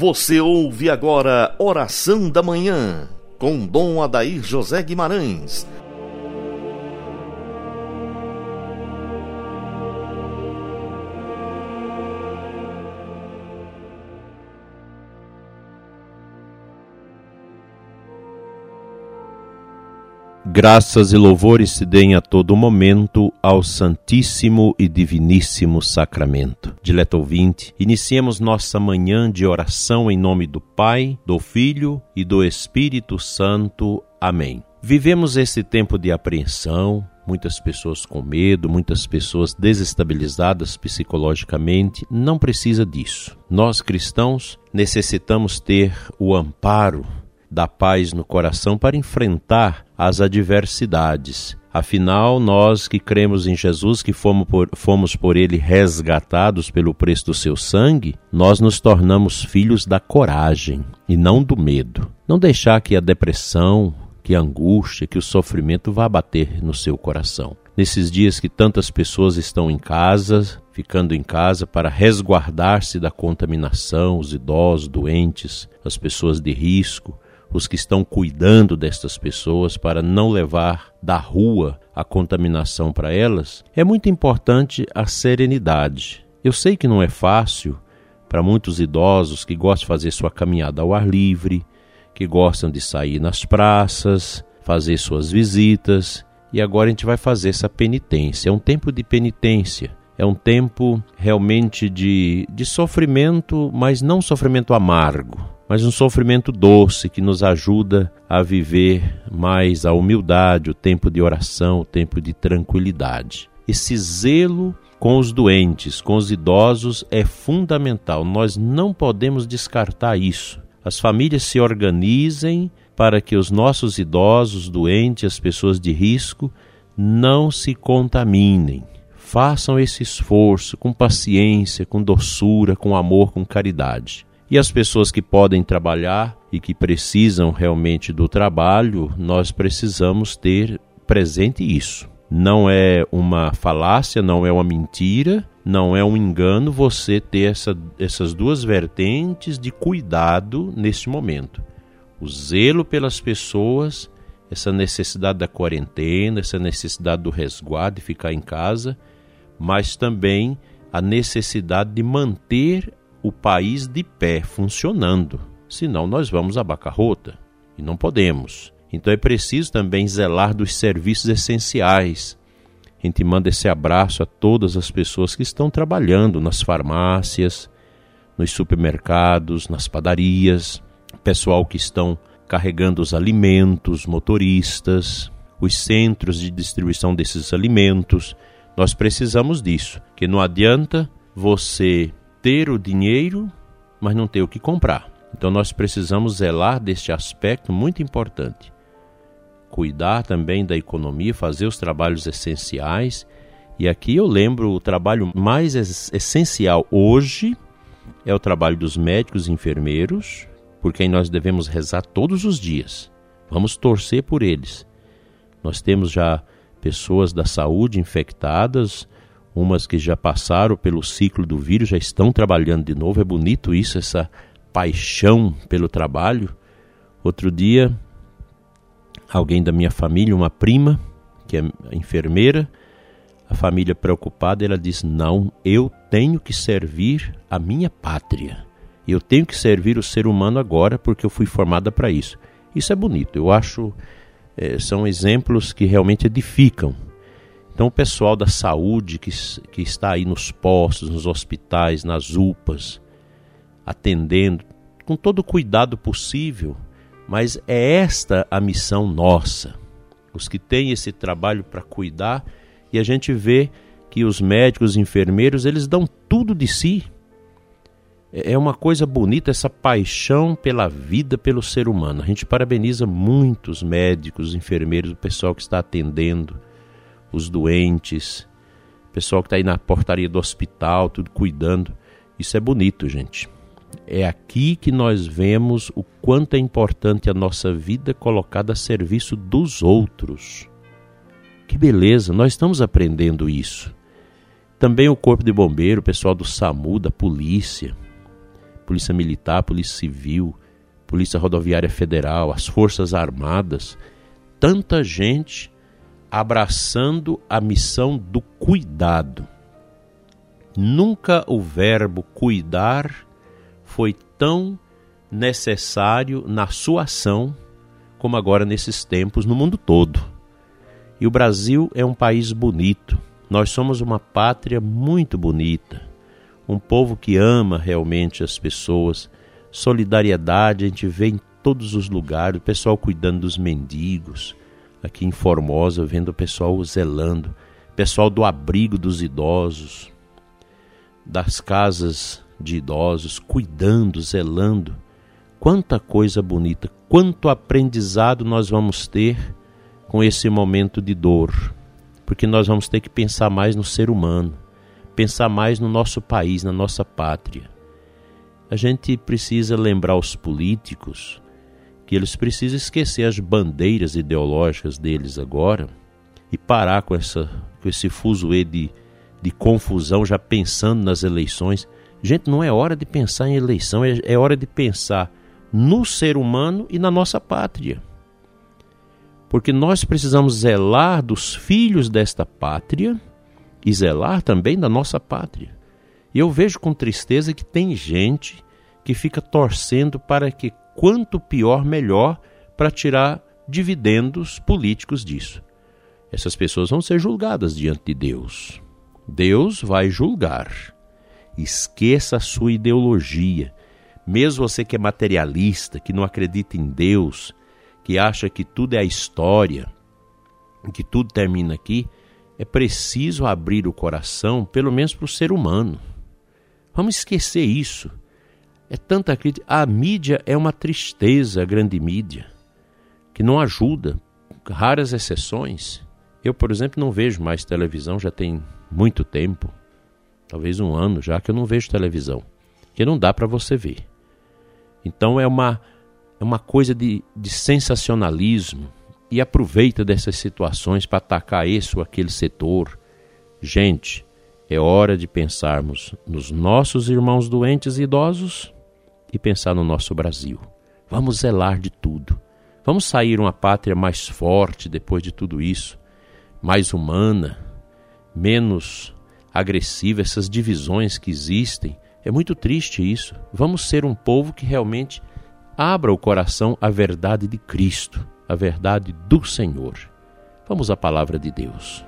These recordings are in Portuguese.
Você ouve agora Oração da Manhã, com Dom Adair José Guimarães. Graças e louvores se deem a todo momento ao Santíssimo e Diviníssimo Sacramento. Dileto ouvinte, iniciemos nossa manhã de oração em nome do Pai, do Filho e do Espírito Santo. Amém. Vivemos esse tempo de apreensão, muitas pessoas com medo, muitas pessoas desestabilizadas psicologicamente. Não precisa disso. Nós cristãos necessitamos ter o amparo da paz no coração para enfrentar as adversidades. Afinal, nós que cremos em Jesus, que fomos por, fomos por ele resgatados pelo preço do seu sangue, nós nos tornamos filhos da coragem e não do medo. Não deixar que a depressão, que a angústia, que o sofrimento vá bater no seu coração. Nesses dias que tantas pessoas estão em casa, ficando em casa para resguardar-se da contaminação, os idosos, doentes, as pessoas de risco, os que estão cuidando destas pessoas para não levar da rua a contaminação para elas, é muito importante a serenidade. Eu sei que não é fácil para muitos idosos que gostam de fazer sua caminhada ao ar livre, que gostam de sair nas praças, fazer suas visitas, e agora a gente vai fazer essa penitência. É um tempo de penitência. É um tempo realmente de, de sofrimento, mas não sofrimento amargo mas um sofrimento doce que nos ajuda a viver mais a humildade, o tempo de oração, o tempo de tranquilidade. Esse zelo com os doentes, com os idosos é fundamental. Nós não podemos descartar isso. As famílias se organizem para que os nossos idosos, doentes, as pessoas de risco não se contaminem. Façam esse esforço com paciência, com doçura, com amor, com caridade. E as pessoas que podem trabalhar e que precisam realmente do trabalho, nós precisamos ter presente isso. Não é uma falácia, não é uma mentira, não é um engano você ter essa, essas duas vertentes de cuidado neste momento. O zelo pelas pessoas, essa necessidade da quarentena, essa necessidade do resguardo de ficar em casa, mas também a necessidade de manter o país de pé, funcionando. Senão nós vamos à bancarrota e não podemos. Então é preciso também zelar dos serviços essenciais. A gente manda esse abraço a todas as pessoas que estão trabalhando nas farmácias, nos supermercados, nas padarias, pessoal que estão carregando os alimentos, motoristas, os centros de distribuição desses alimentos. Nós precisamos disso, que não adianta você ter o dinheiro, mas não ter o que comprar. Então nós precisamos zelar deste aspecto muito importante. Cuidar também da economia, fazer os trabalhos essenciais. E aqui eu lembro o trabalho mais essencial hoje é o trabalho dos médicos e enfermeiros, por quem nós devemos rezar todos os dias. Vamos torcer por eles. Nós temos já pessoas da saúde infectadas, umas que já passaram pelo ciclo do vírus, já estão trabalhando de novo. É bonito isso, essa paixão pelo trabalho. Outro dia, alguém da minha família, uma prima, que é enfermeira, a família preocupada, ela diz: Não, eu tenho que servir a minha pátria. Eu tenho que servir o ser humano agora porque eu fui formada para isso. Isso é bonito, eu acho. É, são exemplos que realmente edificam então, o pessoal da saúde que, que está aí nos postos, nos hospitais, nas UPAs, atendendo com todo o cuidado possível, mas é esta a missão nossa. Os que têm esse trabalho para cuidar e a gente vê que os médicos, os enfermeiros, eles dão tudo de si. É, é uma coisa bonita essa paixão pela vida, pelo ser humano. A gente parabeniza muito os médicos, os enfermeiros, o pessoal que está atendendo os doentes, pessoal que está aí na portaria do hospital, tudo cuidando. Isso é bonito, gente. É aqui que nós vemos o quanto é importante a nossa vida colocada a serviço dos outros. Que beleza, nós estamos aprendendo isso. Também o corpo de bombeiro, o pessoal do SAMU, da polícia. Polícia Militar, Polícia Civil, Polícia Rodoviária Federal, as Forças Armadas, tanta gente abraçando a missão do cuidado. Nunca o verbo cuidar foi tão necessário na sua ação como agora nesses tempos no mundo todo. E o Brasil é um país bonito. Nós somos uma pátria muito bonita. Um povo que ama realmente as pessoas. Solidariedade a gente vê em todos os lugares, o pessoal cuidando dos mendigos. Aqui em Formosa, vendo o pessoal zelando, pessoal do abrigo dos idosos, das casas de idosos, cuidando, zelando. Quanta coisa bonita, quanto aprendizado nós vamos ter com esse momento de dor, porque nós vamos ter que pensar mais no ser humano, pensar mais no nosso país, na nossa pátria. A gente precisa lembrar os políticos que eles precisam esquecer as bandeiras ideológicas deles agora e parar com, essa, com esse fuzuê de de confusão, já pensando nas eleições. Gente, não é hora de pensar em eleição, é, é hora de pensar no ser humano e na nossa pátria. Porque nós precisamos zelar dos filhos desta pátria e zelar também da nossa pátria. E eu vejo com tristeza que tem gente que fica torcendo para que quanto pior, melhor, para tirar dividendos políticos disso. Essas pessoas vão ser julgadas diante de Deus. Deus vai julgar. Esqueça a sua ideologia. Mesmo você que é materialista, que não acredita em Deus, que acha que tudo é a história, que tudo termina aqui, é preciso abrir o coração, pelo menos para o ser humano. Vamos esquecer isso. É tanta crítica. A mídia é uma tristeza, a grande mídia, que não ajuda. Raras exceções. Eu, por exemplo, não vejo mais televisão, já tem muito tempo, talvez um ano já que eu não vejo televisão, que não dá para você ver. Então é uma é uma coisa de, de sensacionalismo e aproveita dessas situações para atacar esse ou aquele setor. Gente, é hora de pensarmos nos nossos irmãos doentes e idosos e pensar no nosso Brasil. Vamos zelar de tudo. Vamos sair uma pátria mais forte depois de tudo isso, mais humana, menos agressiva, essas divisões que existem. É muito triste isso. Vamos ser um povo que realmente abra o coração à verdade de Cristo, à verdade do Senhor. Vamos à palavra de Deus.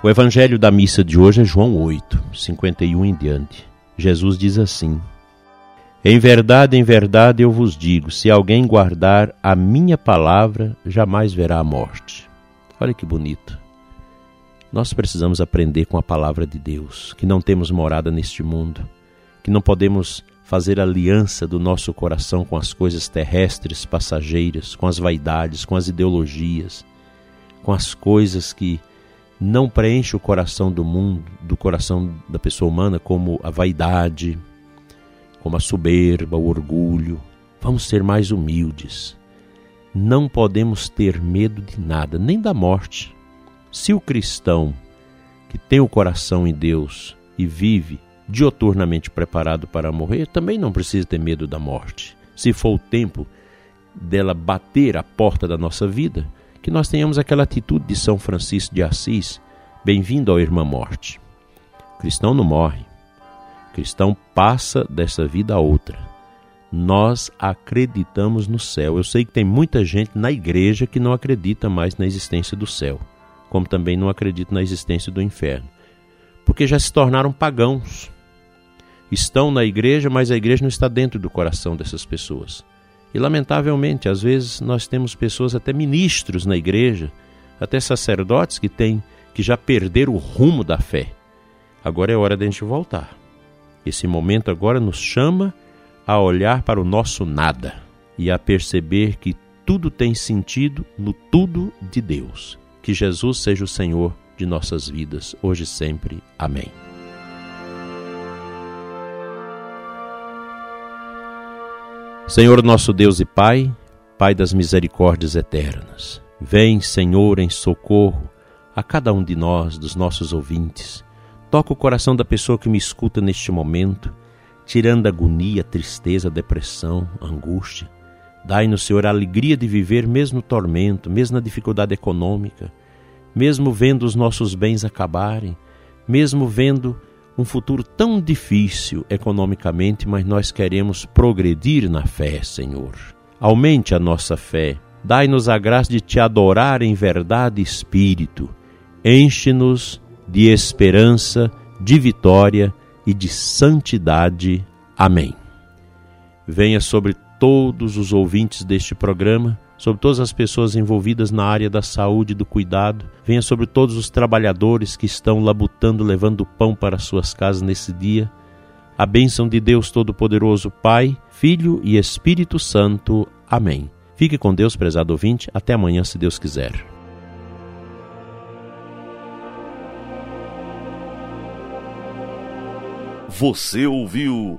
O evangelho da missa de hoje é João 8, 51 em diante. Jesus diz assim: Em verdade, em verdade eu vos digo: se alguém guardar a minha palavra, jamais verá a morte. Olha que bonito. Nós precisamos aprender com a palavra de Deus, que não temos morada neste mundo, que não podemos fazer aliança do nosso coração com as coisas terrestres, passageiras, com as vaidades, com as ideologias, com as coisas que não preenche o coração do mundo, do coração da pessoa humana, como a vaidade, como a soberba, o orgulho. Vamos ser mais humildes. Não podemos ter medo de nada, nem da morte. Se o cristão que tem o coração em Deus e vive dioturnamente preparado para morrer, também não precisa ter medo da morte. Se for o tempo dela bater a porta da nossa vida, que nós tenhamos aquela atitude de São Francisco de Assis, bem-vindo ao irmã morte. O cristão não morre. O cristão passa dessa vida a outra. Nós acreditamos no céu. Eu sei que tem muita gente na igreja que não acredita mais na existência do céu, como também não acredita na existência do inferno, porque já se tornaram pagãos. Estão na igreja, mas a igreja não está dentro do coração dessas pessoas. E lamentavelmente, às vezes nós temos pessoas, até ministros na igreja, até sacerdotes que têm que já perderam o rumo da fé. Agora é hora de a gente voltar. Esse momento agora nos chama a olhar para o nosso nada e a perceber que tudo tem sentido no tudo de Deus. Que Jesus seja o Senhor de nossas vidas, hoje e sempre. Amém. Senhor nosso Deus e Pai, Pai das misericórdias eternas. Vem, Senhor, em socorro a cada um de nós, dos nossos ouvintes. Toca o coração da pessoa que me escuta neste momento, tirando a agonia, a tristeza, a depressão, a angústia. Dai-nos, Senhor, a alegria de viver mesmo no tormento, mesmo na dificuldade econômica, mesmo vendo os nossos bens acabarem, mesmo vendo um futuro tão difícil economicamente, mas nós queremos progredir na fé, Senhor. Aumente a nossa fé, dai-nos a graça de te adorar em verdade e espírito, enche-nos de esperança, de vitória e de santidade. Amém. Venha sobre todos os ouvintes deste programa, sobre todas as pessoas envolvidas na área da saúde e do cuidado, venha sobre todos os trabalhadores que estão labutando, levando pão para suas casas nesse dia. A bênção de Deus Todo-Poderoso, Pai, Filho e Espírito Santo. Amém. Fique com Deus, prezado ouvinte. Até amanhã, se Deus quiser. Você ouviu